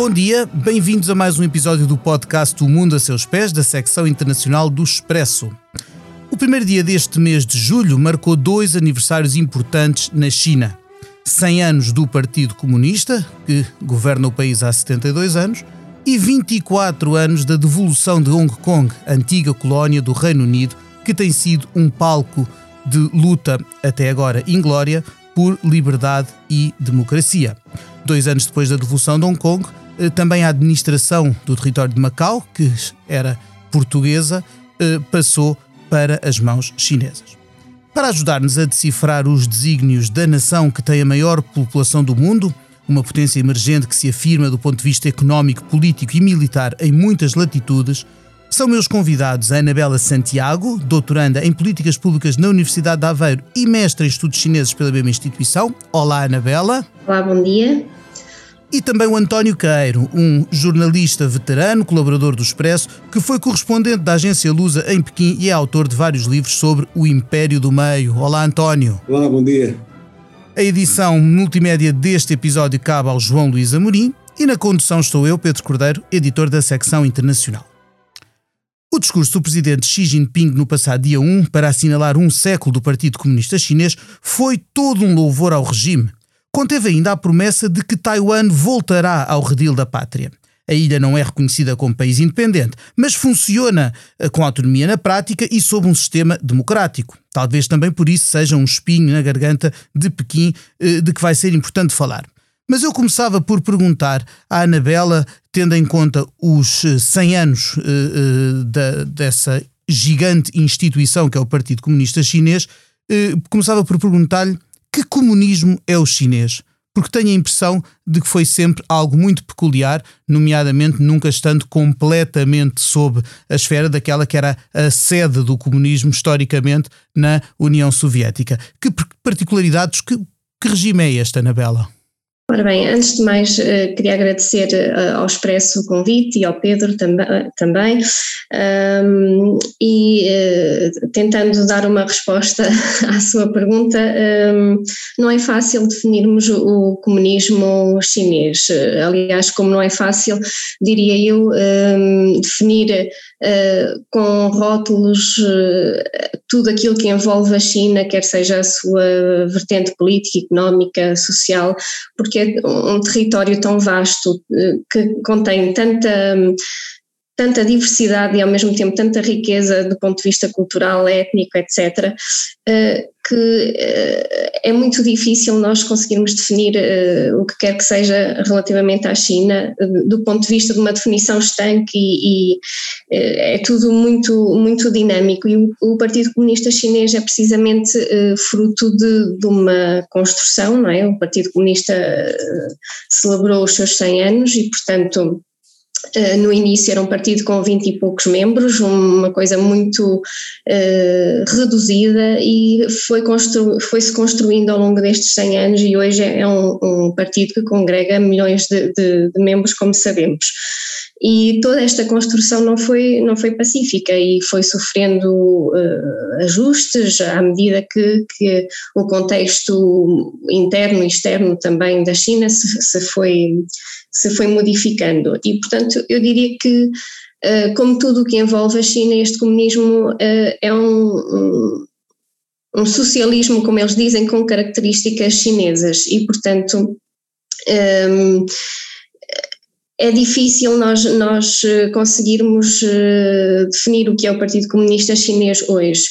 Bom dia, bem-vindos a mais um episódio do podcast O Mundo a Seus Pés, da secção internacional do Expresso. O primeiro dia deste mês de julho marcou dois aniversários importantes na China. 100 anos do Partido Comunista, que governa o país há 72 anos, e 24 anos da devolução de Hong Kong, antiga colónia do Reino Unido, que tem sido um palco de luta, até agora inglória, por liberdade e democracia. Dois anos depois da devolução de Hong Kong, também a administração do território de Macau, que era portuguesa, eh, passou para as mãos chinesas. Para ajudar-nos a decifrar os desígnios da nação que tem a maior população do mundo, uma potência emergente que se afirma do ponto de vista económico, político e militar em muitas latitudes, são meus convidados a Anabela Santiago, doutoranda em Políticas Públicas na Universidade de Aveiro e mestre em Estudos Chineses pela mesma instituição. Olá, Anabela. Olá, bom dia e também o António Caeiro, um jornalista veterano, colaborador do Expresso, que foi correspondente da agência Lusa em Pequim e é autor de vários livros sobre o Império do Meio. Olá, António. Olá, bom dia. A edição multimédia deste episódio cabe ao João Luís Amorim e na condução estou eu, Pedro Cordeiro, editor da secção internacional. O discurso do presidente Xi Jinping no passado dia 1 para assinalar um século do Partido Comunista Chinês foi todo um louvor ao regime conteve ainda a promessa de que Taiwan voltará ao redil da pátria. A ilha não é reconhecida como país independente, mas funciona eh, com autonomia na prática e sob um sistema democrático. Talvez também por isso seja um espinho na garganta de Pequim eh, de que vai ser importante falar. Mas eu começava por perguntar à Anabela, tendo em conta os 100 eh, anos dessa gigante instituição que é o Partido Comunista Chinês, começava por perguntar-lhe que comunismo é o chinês? Porque tenho a impressão de que foi sempre algo muito peculiar, nomeadamente nunca estando completamente sob a esfera daquela que era a sede do comunismo historicamente na União Soviética. Que particularidades, que, que regime é este, Anabela? Ora bem, antes de mais uh, queria agradecer uh, ao Expresso o convite e ao Pedro tam também e tentando dar uma resposta à sua pergunta, não é fácil definirmos o, comunismo chinês. aliás, como não é fácil, diria eu, definir com rótulos tudo aquilo que envolve a China, quer seja a sua vertente política, económica, social, porque é um território tão vasto eh, que contém tanta tanta diversidade e ao mesmo tempo tanta riqueza do ponto de vista cultural, étnico, etc., eh, que eh, é muito difícil nós conseguirmos definir o que quer que seja relativamente à China, do ponto de vista de uma definição estanque e, e é tudo muito, muito dinâmico e o, Partido Comunista Chinês é precisamente fruto de, de uma construção, não é? O Partido Comunista celebrou os seus 100 anos e, portanto, Uh, no início era um partido com 20 e poucos membros, uma coisa muito uh, reduzida e foi constru foi-se construindo ao longo destes 100 anos e hoje é um, um partido que congrega milhões de, de, de, membros, como sabemos. E toda esta construção não foi, não foi pacífica e foi sofrendo uh, ajustes à medida que, que, o contexto interno e externo também da China se, se foi se foi modificando. E, portanto, eu diria que, uh, como tudo o que envolve a China, este comunismo uh, é um, um, um, socialismo, como eles dizem, com características chinesas e, portanto, um, é difícil nós, nós eh, conseguirmos definir o que é o Partido Comunista Chinês hoje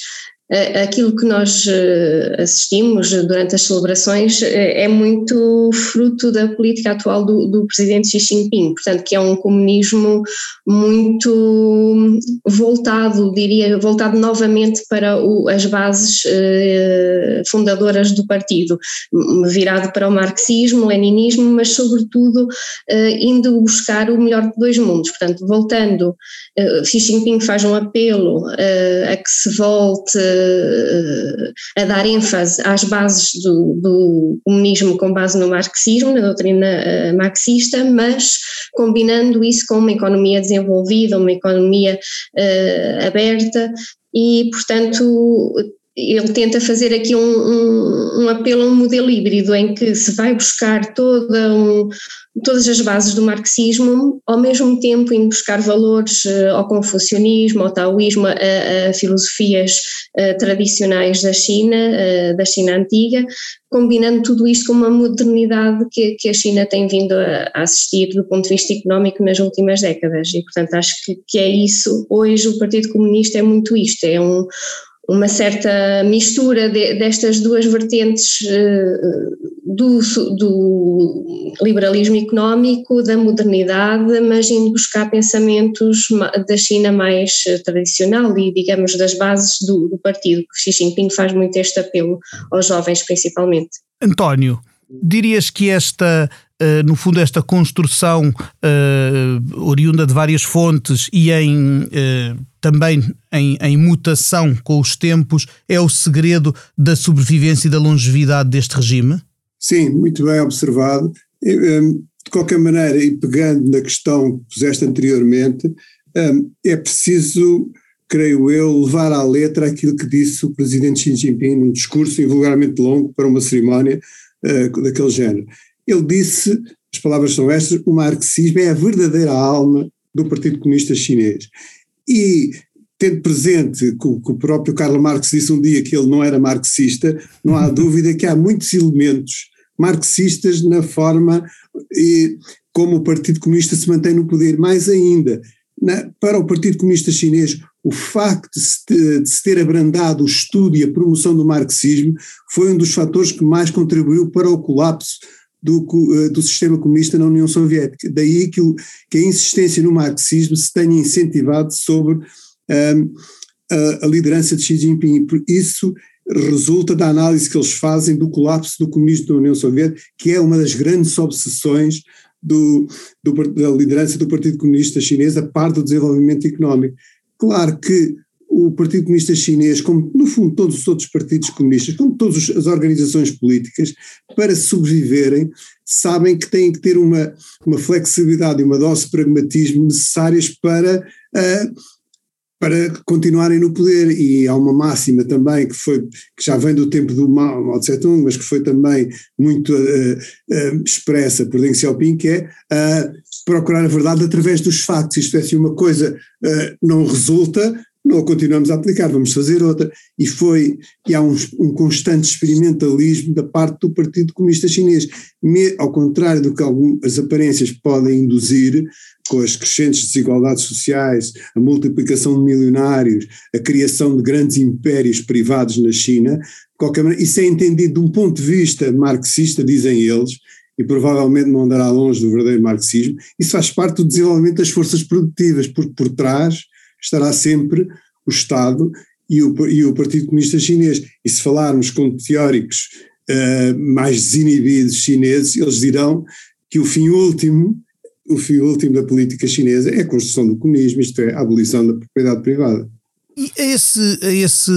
aquilo que nós eh, assistimos durante as celebrações eh, é muito fruto da política atual do, do, presidente Xi Jinping, portanto que é um comunismo muito voltado, diria, voltado novamente para o, as bases eh, fundadoras do partido, virado para o marxismo, leninismo, mas sobretudo indo buscar o melhor de dois mundos, portanto voltando, Xi Jinping faz um apelo a que se volte a dar ênfase às bases do, do, comunismo com base no marxismo, na doutrina uh, marxista, mas combinando isso com uma economia desenvolvida, uma economia uh, aberta e, portanto, ele tenta fazer aqui um, um, um, apelo a um modelo híbrido em que se vai buscar toda um, todas as bases do marxismo, ao mesmo tempo indo buscar valores uh, ao confucionismo, ao taoísmo, a, a filosofias uh, tradicionais da China, uh, da China antiga, combinando tudo isto com uma modernidade que, que a China tem vindo a, a, assistir do ponto de vista económico nas últimas décadas. E portanto acho que, que é isso, hoje o Partido Comunista é muito isto, é um uma certa mistura de, destas duas vertentes uh, do, do, liberalismo económico, da modernidade, mas indo buscar pensamentos da China mais eh, tradicional e, digamos, das bases do, do partido. Xi Jinping faz muito este apelo aos jovens, principalmente. António, dirias que esta no fundo, esta construção uh, oriunda de várias fontes e em, uh, também em, em, mutação com os tempos, é o segredo da sobrevivência e da longevidade deste regime? Sim, muito bem observado. De qualquer maneira, e pegando na questão que puseste anteriormente, é preciso, creio eu, levar à letra aquilo que disse o presidente Xi Jinping num discurso invulgarmente longo para uma cerimónia daquele género ele disse, as palavras são estas, o marxismo é a verdadeira alma do Partido Comunista Chinês. E tendo presente que o, próprio Karl Marx disse um dia que ele não era marxista, não há dúvida que há muitos elementos marxistas na forma e, como o Partido Comunista se mantém no poder. Mais ainda, na, para o Partido Comunista Chinês, o facto de se, de se, ter abrandado o estudo e a promoção do marxismo foi um dos fatores que mais contribuiu para o colapso do, eh, do sistema comunista na União Soviética. Daí que, o, que a insistência no marxismo se tenha incentivado sobre um, a, a, liderança de Xi Jinping. Isso resulta da análise que eles fazem do colapso do comunismo na União Soviética, que é uma das grandes obsessões do, do, da liderança do Partido Comunista Chinês, a par do desenvolvimento económico. Claro que o Partido Comunista Chinês, como no fundo todos os outros partidos comunistas, como todas as organizações políticas, para sobreviverem, sabem que têm que ter uma, uma flexibilidade e uma dose de pragmatismo necessárias para, uh, para continuarem no poder. E há uma máxima também que, foi, que já vem do tempo do Mao, Mao Tse Tung, mas que foi também muito uh, uh, expressa por Deng Xiaoping, que é procurar a verdade através dos factos. Isto é, se uma coisa não resulta, não a continuamos a aplicar, vamos fazer outra. E foi, e há um, um constante experimentalismo da parte do Partido Comunista Chinês, Me, ao contrário do que algumas aparências podem induzir, com as crescentes desigualdades sociais, a multiplicação de milionários, a criação de grandes impérios privados na China, qualquer maneira, isso é entendido de um ponto de vista marxista, dizem eles, e provavelmente não andará longe do verdadeiro marxismo, isso faz parte do desenvolvimento das forças produtivas, porque por trás estará sempre o Estado e o, e o Partido Comunista Chinês. E se falarmos com teóricos uh, mais desinibidos chineses, eles dirão que o fim último, o fim último da política chinesa é a construção do comunismo, isto é, a abolição da propriedade privada. E esse, esse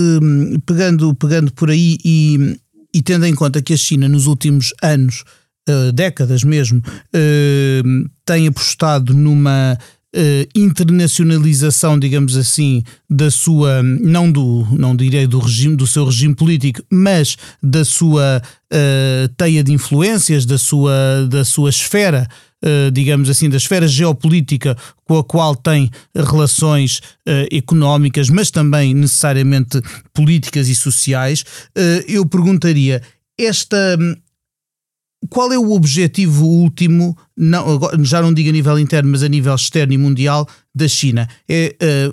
pegando, pegando por aí e, e tendo em conta que a China nos últimos anos, uh, décadas mesmo, uh, tem apostado numa uh, internacionalização, digamos assim, da sua, não do, não direi do regime, do seu regime político, mas da sua uh, teia de influências, da sua, da sua esfera, uh, digamos assim, da esfera geopolítica com a qual tem relações económicas, mas também necessariamente políticas e sociais, eu perguntaria, esta qual é o objetivo último, não, já não digo a nível interno, mas a nível externo e mundial, da China? É, eh,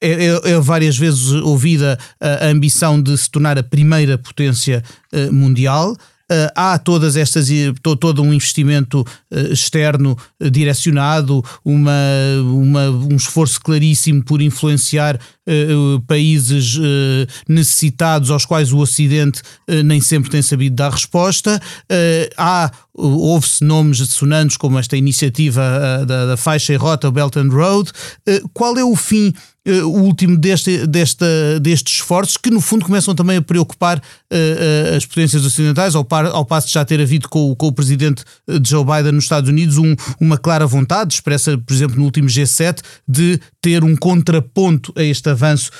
é, é, é várias vezes ouvida a, ambição de se tornar a primeira potência eh, mundial. Uh, há todas estas todo um investimento uh, externo uh, direcionado, uma, uma, um esforço claríssimo por influenciar países necessitados aos quais o Ocidente nem sempre tem sabido dar resposta. há houve-se nomes sonantes como esta iniciativa da, da faixa e rota Belt and Road. qual é o fim o último deste, desta, destes esforços, que no fundo começam também a preocupar uh, as potências ocidentais, ao, par, ao passo de já ter havido com, com o presidente Joe Biden nos Estados Unidos um, uma clara vontade, expressa, por exemplo, no último G7, de ter um contraponto a este avanço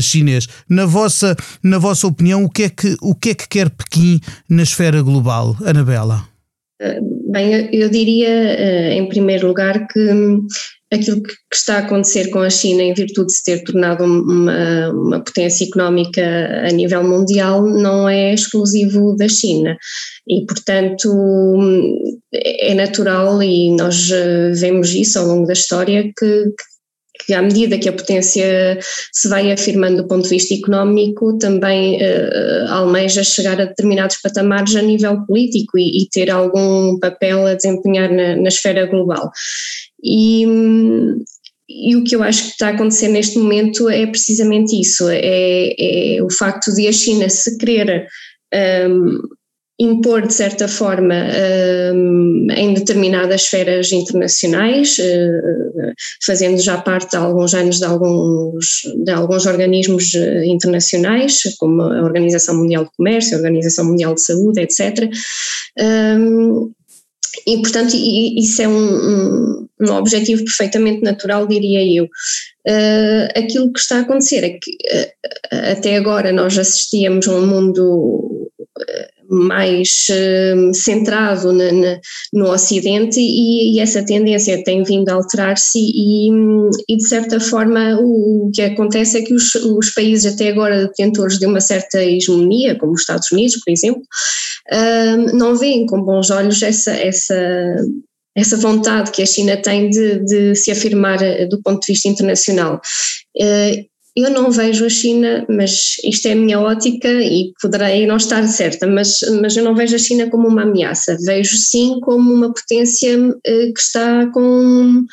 chinês. Na vossa, na vossa opinião, o que, é que, o que é que quer Pequim na esfera global, Anabela? Bem, eu, diria, em primeiro lugar, que aquilo que, está a acontecer com a China em virtude de se ter tornado uma, uma, potência económica a nível mundial não é exclusivo da China. E portanto é natural e nós eh, vemos isso ao longo da história que, que à medida que a potência se vai afirmando do ponto de vista económico, também uh, almeja chegar a determinados patamares a nível político e, e ter algum papel a desempenhar na, na esfera global. E, e o que eu acho que está a acontecer neste momento é precisamente isso: é, é o facto de a China se querer um, impor, de certa forma, um, em determinadas esferas internacionais, uh, fazendo já parte há alguns anos de alguns, de alguns organismos uh, internacionais, como a Organização Mundial de Comércio, a Organização Mundial de Saúde, etc. Um, e, portanto, isso é um, um, objetivo perfeitamente natural, diria eu. Uh, aquilo que está a acontecer é que uh, até agora nós assistíamos a um mundo uh, mais centrado na, na, no Ocidente e, e, essa tendência tem vindo a alterar-se e, e, de certa forma o, o, que acontece é que os, os países até agora detentores de uma certa hegemonia, como os Estados Unidos, por exemplo, não veem com bons olhos essa, essa, essa vontade que a China tem de, de se afirmar eh, do ponto de vista internacional. Eu não vejo a China, mas isto é a minha ótica e poderei não estar certa, mas, mas eu não vejo a China como uma ameaça, vejo sim como uma potência uh, que está com,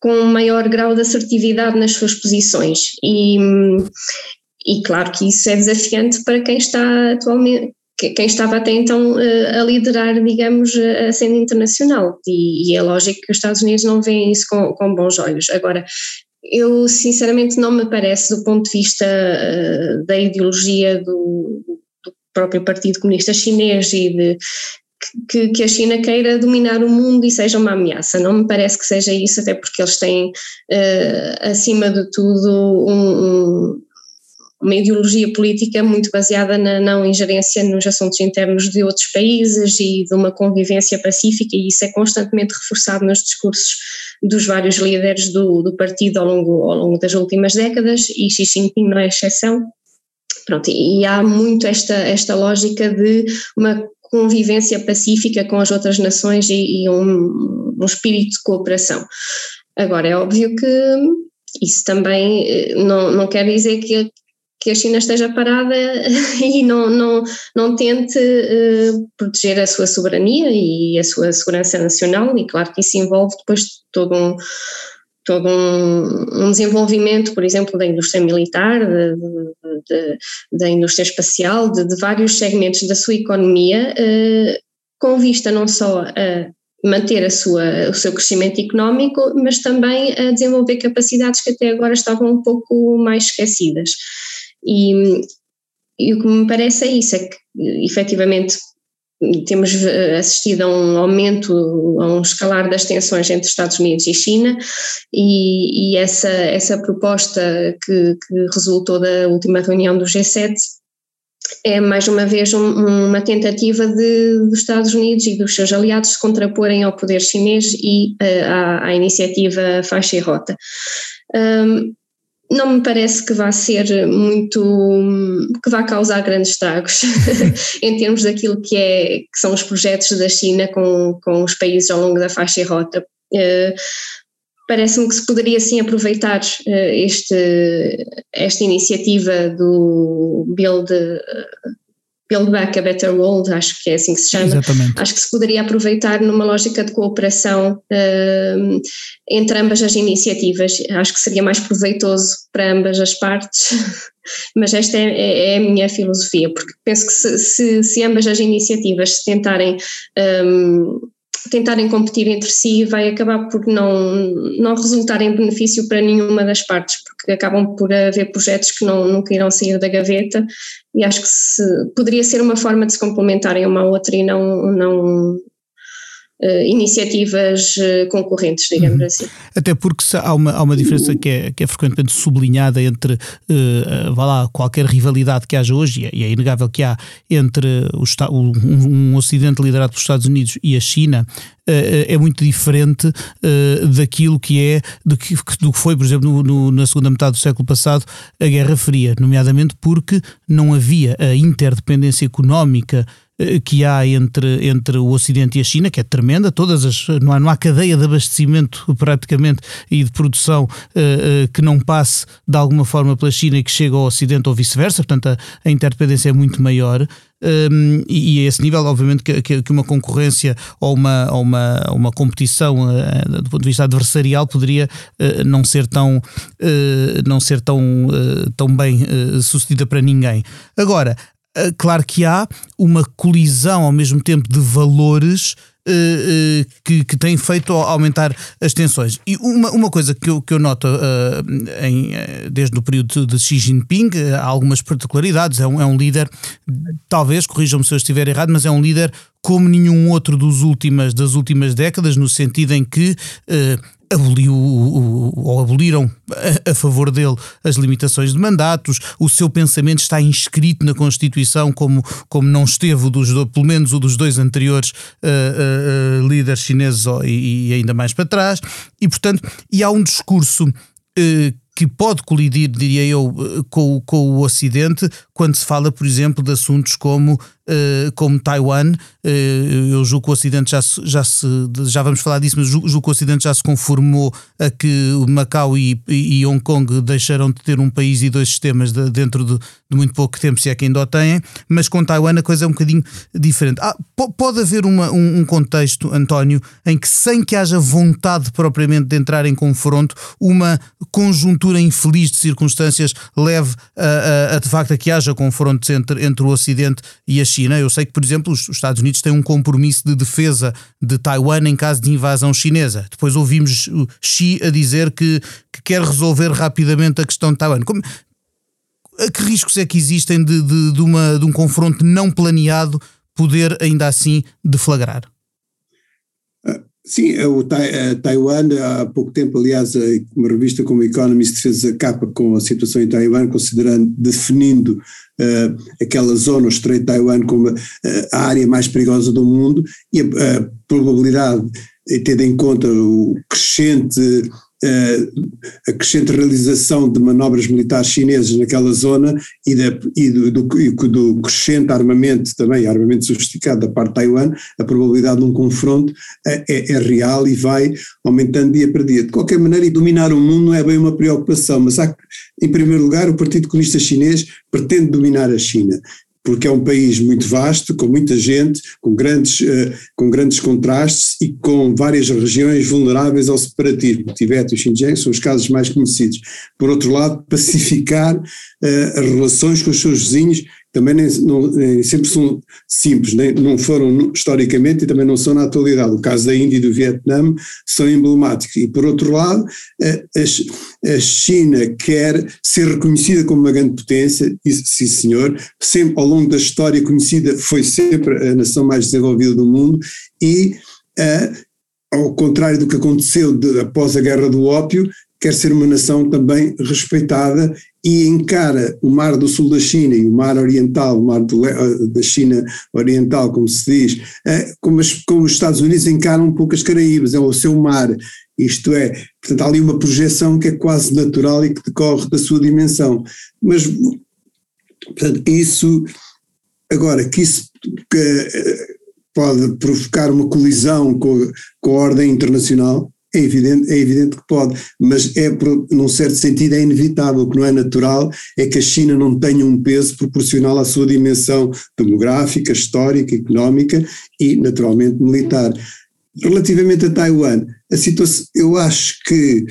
com um maior grau de assertividade nas suas posições e, e claro que isso é desafiante para quem está atualmente, quem estava até então eh, a liderar, digamos, a cena internacional. E, e é lógico que os Estados Unidos não veem isso com, com bons olhos. Agora, eu sinceramente não me parece, do ponto de vista uh, da ideologia do, do, próprio Partido Comunista Chinês e de que, que, a China queira dominar o mundo e seja uma ameaça. Não me parece que seja isso, até porque eles têm, uh, acima de tudo, um, um uma ideologia política muito baseada na não ingerência nos assuntos internos de outros países e de uma convivência pacífica, e isso é constantemente reforçado nos discursos dos vários líderes do, do partido ao longo, ao longo das últimas décadas, e Xi Jinping não é exceção. Pronto, e há muito esta, esta lógica de uma convivência pacífica com as outras nações e, e um, um espírito de cooperação. Agora, é óbvio que isso também eh, não, não quer dizer que que a China esteja parada e não, não, não tente uh, proteger a sua soberania e a sua segurança nacional, e claro que isso envolve depois todo um, todo um, um desenvolvimento, por exemplo, da indústria militar, de, de, da indústria espacial, de, de, vários segmentos da sua economia, uh, com vista não só a manter a sua, o seu crescimento económico, mas também a desenvolver capacidades que até agora estavam um pouco mais esquecidas. E, e o que me parece é isso, é que efetivamente temos eh, assistido a um aumento, a um escalar das tensões entre Estados Unidos e China e, e essa, essa proposta que, que, resultou da última reunião do G7 é mais uma vez um, uma tentativa de, dos Estados Unidos e dos seus aliados se contraporem ao poder chinês e uh, à, à, iniciativa faixa e rota. Um, não me parece que vá ser muito, que vá causar grandes estragos em termos daquilo que, é, que são os projetos da China com, com os países ao longo da faixa e rota. Uh, Parece-me que se poderia sim aproveitar uh, este, esta iniciativa do Build, Build Back a Better World, acho que é assim que se chama. Exatamente. Acho que se poderia aproveitar numa lógica de cooperação uh, entre ambas as iniciativas. Acho que seria mais proveitoso para ambas as partes, mas esta é, é, é a minha filosofia, porque penso que se, se, se ambas as iniciativas se tentarem um, tentarem competir entre si vai acabar por não, não resultar em benefício para nenhuma das partes, porque acabam por haver projetos que não, nunca irão sair da gaveta e acho que se, poderia ser uma forma de se complementarem uma à outra e não, não iniciativas uh, concorrentes, digamos uhum. assim. Até porque há uma, há uma diferença que é, que é frequentemente sublinhada entre, uh, vá lá, qualquer rivalidade que haja hoje, e é, é inegável que há entre o, um, um Ocidente liderado pelos Estados Unidos e a China, é muito diferente uh, daquilo que é, do que, do que foi, por exemplo, no, no, na segunda metade do século passado, a Guerra Fria, nomeadamente porque não havia a interdependência económica eh, que há entre, entre o Ocidente e a China, que é tremenda, todas as, não, há, não há cadeia de abastecimento praticamente e de produção uh, uh, que não passe de alguma forma pela China e que chegue ao Ocidente ou vice-versa, portanto a, a, interdependência é muito maior. Um, e, e a esse nível, obviamente, que, que, uma concorrência ou uma, ou uma, uma competição uh, do ponto de vista adversarial poderia uh, não ser tão, uh, não ser tão, tão bem sucedida para ninguém. Agora, eh, claro que há uma colisão ao mesmo tempo de valores Uh, uh, que, que tem feito aumentar as tensões. E uma, uma coisa que eu, que eu noto uh, em, desde o período de Xi Jinping, há algumas particularidades. É um, é um líder, talvez, corrijam-me se eu estiver errado, mas é um líder como nenhum outro dos últimas, das últimas décadas, no sentido em que aboliu ou aboliram a, favor dele as limitações de mandatos, o seu pensamento está inscrito na Constituição como, como não esteve dos, pelo menos o dos dois anteriores uh, uh, uh, líderes chineses e, e, ainda mais para trás, e portanto, e há um discurso que pode colidir, diria eu, com, com o Ocidente, quando se fala, por exemplo, de assuntos como, uh, como Taiwan. Uh, eu julgo que o Ocidente já se, já se. Já vamos falar disso, mas julgo, que o Ocidente já se conformou a que Macau e, e Hong Kong deixaram de ter um país e dois sistemas de, dentro de, de, muito pouco tempo, se é que ainda o têm. Mas com Taiwan a coisa é um bocadinho diferente. Ah, pode haver uma, um, um contexto, António, em que, sem que haja vontade propriamente de entrar em confronto, uma conjuntura infeliz de circunstâncias leve a, a, a de facto a que haja confrontos entre, entre o Ocidente e a China. Eu sei que, por exemplo, os, os Estados Unidos têm um compromisso de defesa de Taiwan em caso de invasão chinesa. Depois ouvimos Xi a dizer que, que quer resolver rapidamente a questão de Taiwan. Como, que riscos é que existem de, de, de, uma, de um confronto não planeado poder ainda assim deflagrar? Sim, o Taiwan, há pouco tempo, aliás, uma revista como Economist fez a capa com a situação em Taiwan, considerando, definindo uh, aquela zona, o Estreito de Taiwan, como uh, a área mais perigosa do mundo, e a, a probabilidade, tendo em conta o crescente a crescente realização de manobras militares chinesas naquela zona e, da, e do, do, do, crescente armamento também, armamento sofisticado da parte de Taiwan, a probabilidade de um confronto é, é, é real e vai aumentando dia para dia. De qualquer maneira, e dominar o mundo não é bem uma preocupação, mas há, em primeiro lugar, o Partido Comunista Chinês pretende dominar a China porque é um país muito vasto, com muita gente, com grandes, uh, com grandes contrastes e com várias regiões vulneráveis ao separatismo. O Tibete e o Xinjiang são os casos mais conhecidos. Por outro lado, pacificar uh, as relações com os seus vizinhos também nem, não, nem sempre são simples, nem, não foram historicamente e também não são na atualidade. O caso da Índia e do Vietnã são emblemáticos. E por outro lado, a, a China quer ser reconhecida como uma grande potência, e, sim senhor, sempre ao longo da história conhecida, foi sempre a nação mais desenvolvida do mundo e ao contrário do que aconteceu de, após a Guerra do Ópio, quer ser uma nação também respeitada e encara o mar do sul da China e o mar oriental, o mar do, eh, da China oriental, como se diz, eh, como, as, como os Estados Unidos encaram um pouco as Caraíbas, é o seu mar, isto é, portanto há ali uma projeção que é quase natural e que decorre da sua dimensão, mas portanto isso, agora que isso que, eh, pode provocar uma colisão com, com a ordem internacional, é evidente, é evidente que pode, mas é, num certo sentido, é inevitável. O que não é natural é que a China não tenha um peso proporcional à sua dimensão demográfica, histórica, económica e, naturalmente, militar. Relativamente a Taiwan, a situação, eu acho que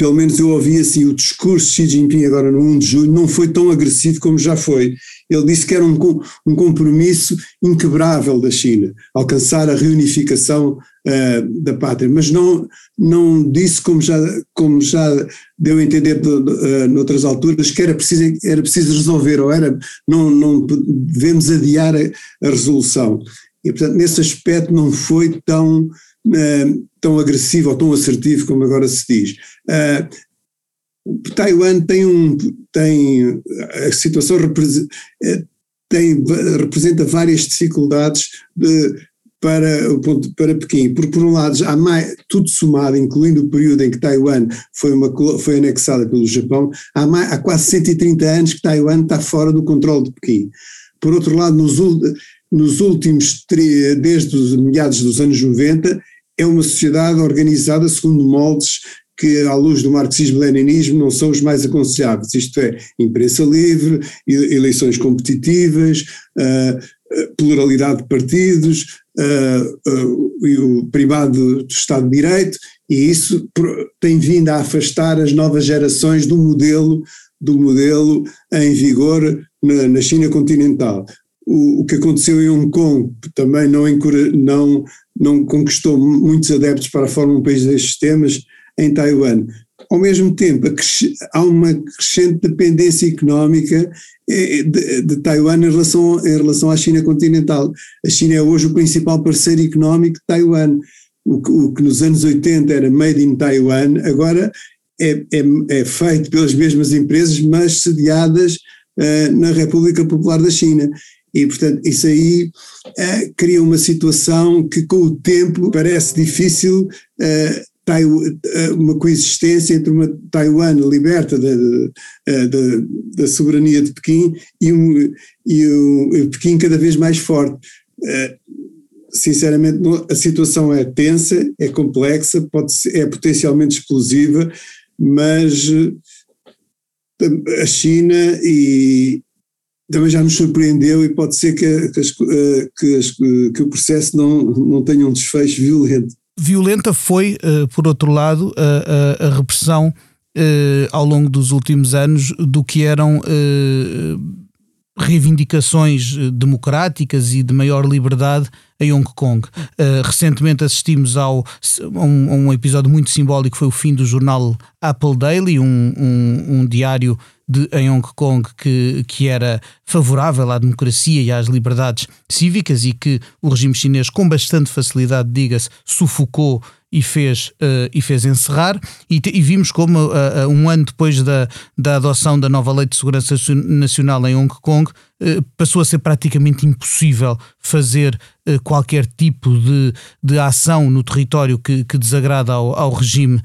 pelo menos eu ouvi assim, o discurso de Xi Jinping agora no 1 de julho não foi tão agressivo como já foi. Ele disse que era um, um compromisso inquebrável da China, alcançar a reunificação uh, da pátria, mas não, não disse, como já, como já deu a entender de, uh, noutras alturas, que era preciso, era preciso resolver, ou era, não, não devemos adiar a, a resolução. E, portanto, nesse aspecto não foi tão, uh, tão agressivo ou tão assertivo como agora se diz. Uh, Taiwan tem um, tem, a situação tem, representa várias dificuldades de, para, para Pequim, porque por um lado há mais, tudo somado, incluindo o período em que Taiwan foi, uma, foi anexada pelo Japão, há, mais, há quase 130 anos que Taiwan está fora do controle de Pequim. Por outro lado, nos, nos últimos, desde os meados dos anos 90, é uma sociedade organizada segundo moldes que, à luz do marxismo-leninismo, não são os mais aconselháveis, isto é, imprensa livre, eleições competitivas, uh, pluralidade de partidos, uh, e o primado do Estado de Direito, e isso tem vindo a afastar as novas gerações do modelo, do modelo em vigor na, na China continental. O, o, que aconteceu em Hong Kong também não, não, não conquistou muitos adeptos para a forma um país destes sistemas, em Taiwan. Ao mesmo tempo, há uma crescente dependência económica eh, de, de Taiwan em relação, em relação à China continental. A China é hoje o principal parceiro económico de Taiwan. O que, o que nos anos 80 era made in Taiwan, agora é, é, é feito pelas mesmas empresas, mas sediadas uh, na República Popular da China. E, portanto, isso aí uh, cria uma situação que, com o tempo, parece difícil uh, eh, uma coexistência entre uma Taiwan liberta da, da, da soberania de Pequim e um, e um Pequim cada vez mais forte. Eh, sinceramente, a situação é tensa, é complexa, pode ser, é potencialmente explosiva, mas eh, a China e também já nos surpreendeu e pode ser que, que, que, que o processo não, não tenha um desfecho violento violenta foi, uh, por outro lado, a, a, a repressão uh, ao longo dos últimos anos do que eram uh, reivindicações democráticas e de maior liberdade em Hong Kong. recentemente assistimos ao, a, um, um episódio muito simbólico, foi o fim do jornal Apple Daily, um, um, um diário de, em Hong Kong que, que era favorável à democracia e às liberdades cívicas e que o regime chinês, com bastante facilidade, diga-se, sufocou e fez, uh, e fez encerrar, e, e vimos como uh, um ano depois da, da adoção da nova Lei de Segurança Nacional em Hong Kong, passou a ser praticamente impossível fazer qualquer tipo de, de ação no território que, que desagrada ao, ao regime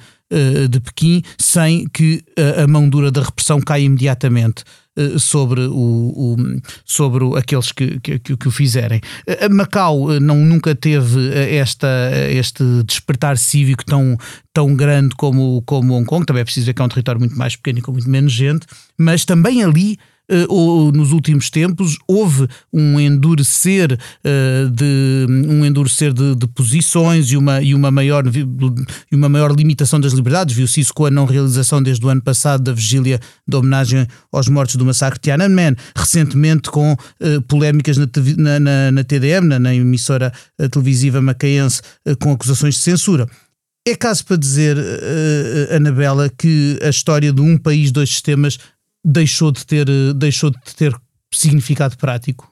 de Pequim sem que a mão dura da repressão caia imediatamente sobre, o, o, sobre aqueles que, que, que, o fizerem. Macau não, nunca teve esta, este despertar cívico tão, tão grande como, como Hong Kong, também é preciso ver que é um território muito mais pequeno e com muito menos gente, mas também ali ou nos últimos tempos houve um endurecer uh, de um endurecer de, de, posições e uma, e uma maior e uma maior limitação das liberdades. Viu-se isso com a não realização desde o ano passado da vigília de homenagem aos mortos do massacre de Tiananmen recentemente com uh, polémicas na, na, na, na TDM na, na, emissora televisiva macaense com acusações de censura. É caso para dizer, uh, Anabela, que a história de um país, dois sistemas deixou de ter, deixou de ter significado prático?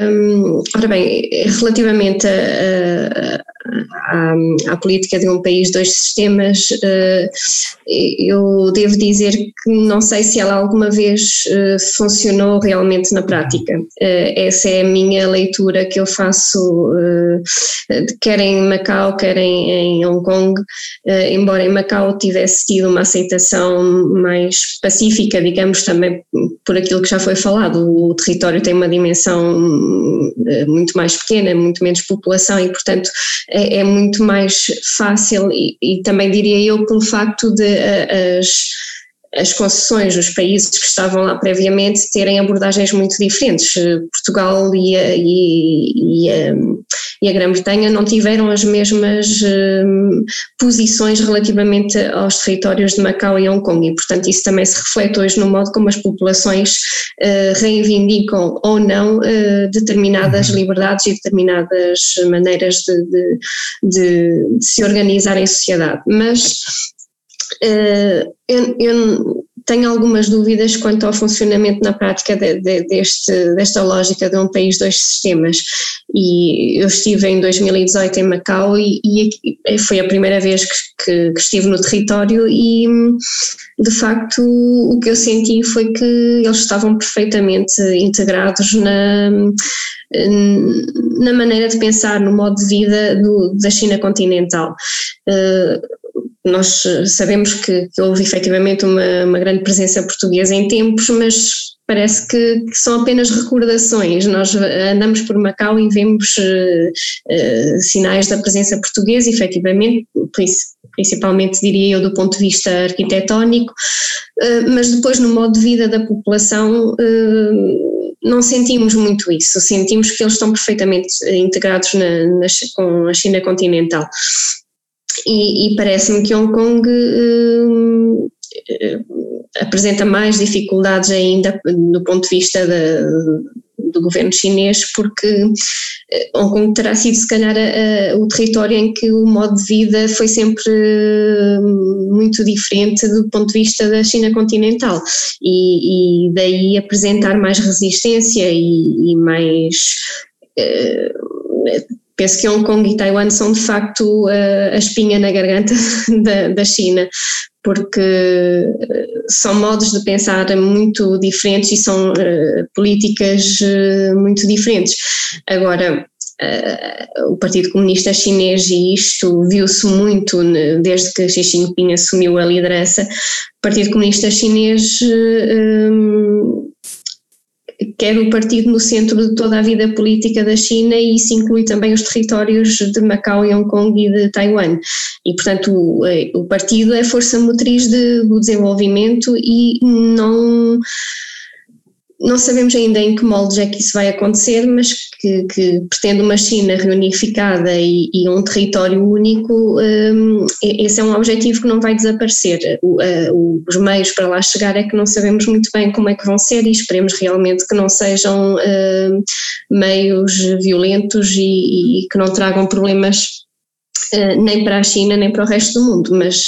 Hum, ora bem, relativamente a, à, à, política de um país, dois sistemas, eh, eu devo dizer que não sei se ela alguma vez eh, funcionou realmente na prática. Eh, essa é a minha leitura que eu faço, quer em Macau, quer em, Hong Kong, embora em Macau tivesse tido uma aceitação mais pacífica, digamos, também por aquilo que já foi falado, o território tem uma dimensão muito mais pequena, muito menos população e, portanto, é, é muito mais fácil e, e, também diria eu pelo facto de as as concessões dos países que estavam lá previamente terem abordagens muito diferentes. Portugal e a, e, e a, e a Grã-Bretanha não tiveram as mesmas uh, posições relativamente aos territórios de Macau e Hong Kong e, portanto, isso também se reflete hoje no modo como as populações uh, reivindicam ou não uh, determinadas uhum. liberdades e determinadas maneiras de, de, de, de se organizar em sociedade. Mas eu, eu tenho algumas dúvidas quanto ao funcionamento na prática de, de, deste, desta lógica de um país, dois sistemas. E eu estive em 2018 em Macau e, e foi a primeira vez que, que, que, estive no território e de facto o que eu senti foi que eles estavam perfeitamente integrados na, na maneira de pensar, no modo de vida do, da China continental. Uh, nós eh, sabemos que, que houve efetivamente uma, uma, grande presença portuguesa em tempos, mas parece que, que, são apenas recordações. Nós eh, andamos por Macau e vemos uh, uh, sinais da presença portuguesa, efetivamente, principalmente diria eu do ponto de vista arquitetónico, uh, mas depois no modo de vida da população não sentimos muito isso, sentimos que eles estão perfeitamente integrados na, na, com a China continental e, e parece-me que Hong Kong uh, apresenta mais dificuldades ainda do ponto de vista do governo chinês, porque eh, Hong Kong terá sido se calhar a, a, o território em que o modo de vida foi sempre muito diferente do ponto de vista da China continental. E, e daí apresentar mais resistência e, e mais penso que Hong Kong e Taiwan são de facto a espinha na garganta da, da China, porque eh, são modos de pensar muito diferentes e são uh, políticas uh, muito diferentes. Agora, uh, o Partido Comunista Chinês, e isto viu-se muito desde que Xi Jinping assumiu a liderança, o Partido Comunista Chinês quer o partido no centro de toda a vida política da China e isso inclui também os territórios de Macau e Hong Kong e de Taiwan. E, portanto, o, eh, o partido é força motriz de, do desenvolvimento e não não sabemos ainda em que moldes é que isso vai acontecer, mas que, que pretende uma China reunificada e, e um território único, um, esse é um objetivo que não vai desaparecer. O, uh, os meios para lá chegar é que não sabemos muito bem como é que vão ser e esperemos realmente que não sejam uh, meios violentos e, e, que não tragam problemas uh, nem para a China nem para o resto do mundo, mas,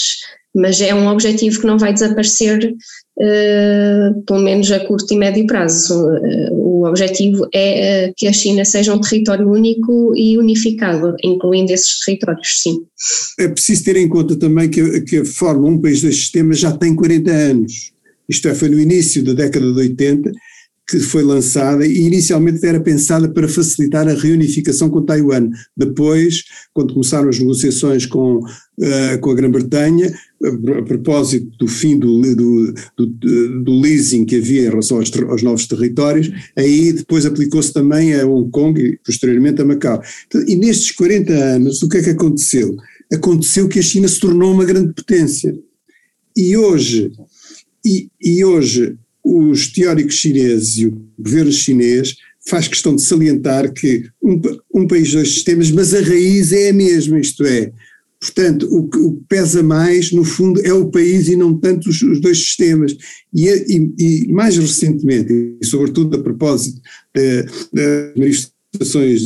mas é um objetivo que não vai desaparecer uh, pelo menos a curto e médio prazo. Uh, o objetivo é uh, que a China seja um território único e unificado, incluindo esses territórios, sim. É preciso ter em conta também que, que a Fórmula Um País Dois Sistemas já tem 40 anos. Isto é, foi no início da década de 80 que foi lançada e inicialmente era pensada para facilitar a reunificação com Taiwan. Depois, quando começaram as negociações com, uh, com a Grã-Bretanha, a, propósito do fim do, do, do, do, leasing que havia em relação aos, aos novos territórios, aí depois aplicou-se também a Hong Kong e posteriormente a Macau. Então, e nestes 40 anos, o que é que aconteceu? Aconteceu que a China se tornou uma grande potência. E hoje, e, e hoje os teóricos chineses e o governo chinês faz questão de salientar que um, um país, dois sistemas, mas a raiz é a mesma, isto é, portanto, o que, pesa mais, no fundo, é o país e não tanto os, os dois sistemas. E, e, e, mais recentemente, e sobretudo a propósito das manifestações,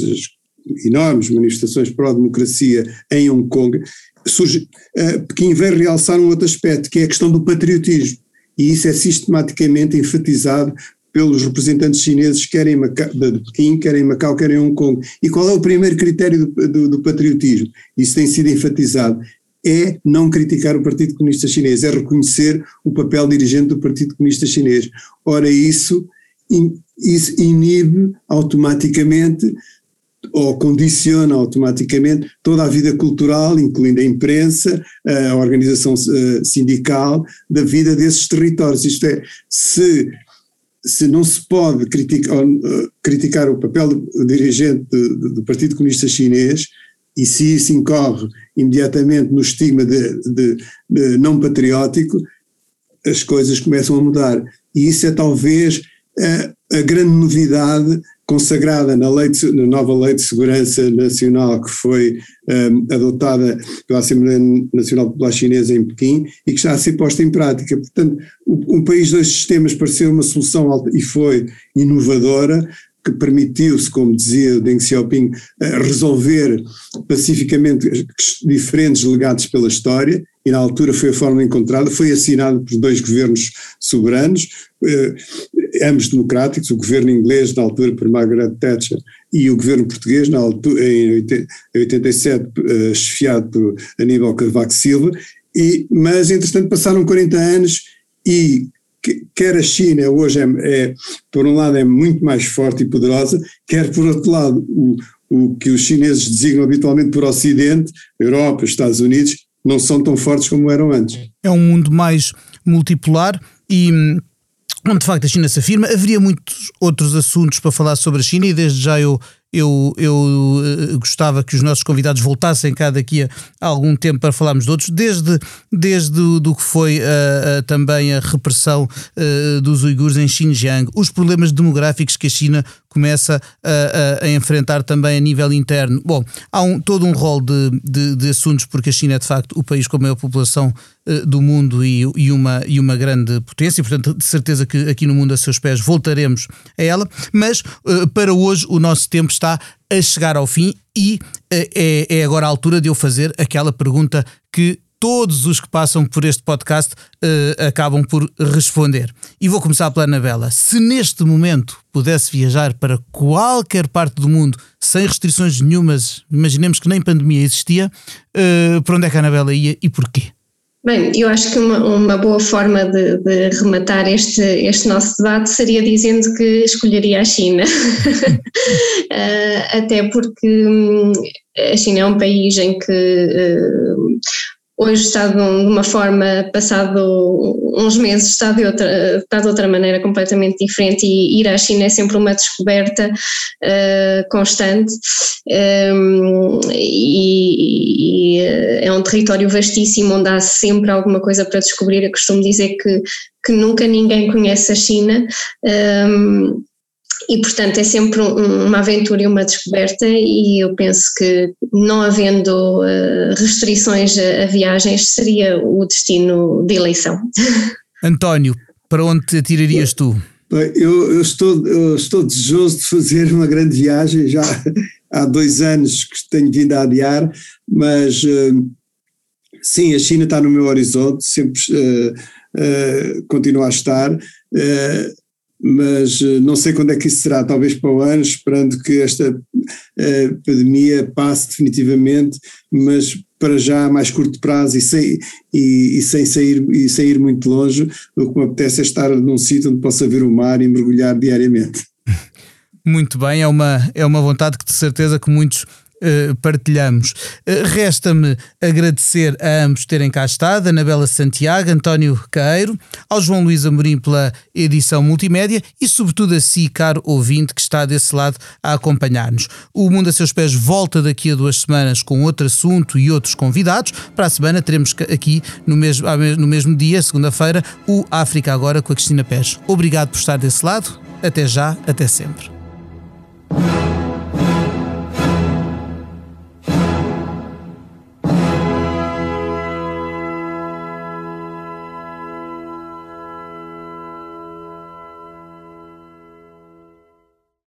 enormes manifestações pró-democracia em Hong Kong, surge, uh, Pequim vem realçar um outro aspecto, que é a questão do patriotismo e isso é sistematicamente enfatizado pelos representantes chineses, querem Macau, de Pequim, querem Macau, querem Hong Kong. E qual é o primeiro critério do, do, do, patriotismo? Isso tem sido enfatizado. É não criticar o Partido Comunista Chinês, é reconhecer o papel dirigente do Partido Comunista Chinês. Ora, isso, isso inibe automaticamente ou condiciona automaticamente toda a vida cultural, incluindo a imprensa, a organização eh, sindical, da vida desses territórios. Isto é, se, se não se pode criticar, eh, criticar o papel do dirigente do, do Partido Comunista Chinês, e se isso incorre imediatamente no estigma de, de, de não patriótico, as coisas começam a mudar. E isso é talvez a, a grande novidade consagrada na, lei de, na nova Lei de Segurança Nacional que foi um, adotada pela Assembleia Nacional Popular Chinesa em Pequim e que está a ser posta em prática. Portanto, um país dois sistemas pareceu uma solução e foi inovadora, que permitiu-se, como dizia Deng Xiaoping, eh, resolver pacificamente diferentes legados pela história, e na altura foi a forma encontrada, foi assinado por dois governos soberanos, eh, ambos democráticos, o governo inglês na altura por Margaret Thatcher e o governo português na altura, em 87, eh, chefiado por Aníbal Cavaco Silva, e, mas entretanto passaram 40 anos e quer a China hoje é, é, por um lado é muito mais forte e poderosa, quer por outro lado o, o que os chineses designam habitualmente por Ocidente, Europa, Estados Unidos, não são tão fortes como eram antes. É um mundo mais multipolar e hum, onde de facto a China se afirma. Haveria muitos outros assuntos para falar sobre a China e desde já eu eu, eu uh, gostava que os nossos convidados voltassem cá daqui a, algum tempo para falarmos de outros, desde, desde do que foi uh, uh, também a repressão dos uigures em Xinjiang, os problemas demográficos que a China começa a, a, a, enfrentar também a nível interno. Bom, há um, todo um rol de, de, de, assuntos, porque a China é de facto o país com a maior população uh, do mundo e, e, uma, e uma grande potência, portanto, de certeza que aqui no Mundo a seus pés voltaremos a ela, mas uh, para hoje o nosso tempo está a chegar ao fim e uh, é, é agora a altura de eu fazer aquela pergunta que todos os que passam por este podcast uh, acabam por responder. E vou começar pela Anabela. Se neste momento pudesse viajar para qualquer parte do mundo sem restrições nenhumas, imaginemos que nem pandemia existia, uh, para onde é que a Anabela ia e porquê? Bem, eu acho que uma, uma boa forma de, de, rematar este, este nosso debate seria dizendo que escolheria a China. uh, até porque hum, a China é um país em que hoje está de uma forma, passado uns meses está de outra, está de outra maneira completamente diferente e ir à China é sempre uma descoberta uh, constante um, ehm, e, e, eh, é um território vastíssimo onde há sempre alguma coisa para descobrir. Eu costumo dizer que, que nunca ninguém conhece a China. Um, ehm, e portanto é sempre um, uma aventura e uma descoberta e eu penso que não havendo uh, restrições a, a, viagens seria o destino de eleição. António, para onde te atirarias tu? Eu, eu, estou, eu estou desejoso de fazer uma grande viagem, já há dois anos que tenho vindo a adiar, mas uh, sim, a China está no meu horizonte, sempre uh, continua a estar mas eh, não sei quando é que isso será, talvez para o ano, esperando que esta uh, pandemia passe definitivamente, mas para já a mais curto prazo e sem, e, e, sem sair, e sem ir muito longe, o que me apetece é estar num sítio onde possa ver o mar e mergulhar diariamente. Muito bem, é uma, é uma vontade que de certeza que muitos uh, partilhamos. Uh, Resta-me agradecer a ambos terem cá estado, Anabela Santiago, António Caeiro, ao João Luís Amorim pela edição multimédia e, sobretudo, a si, caro ouvinte, que está desse lado a acompanhar-nos. O Mundo a Seus Pés volta daqui a duas semanas com outro assunto e outros convidados. Para a semana teremos aqui, no mesmo, no mesmo dia, segunda-feira, o África Agora com a Cristina Pés. Obrigado por estar desse lado. Até já, até sempre.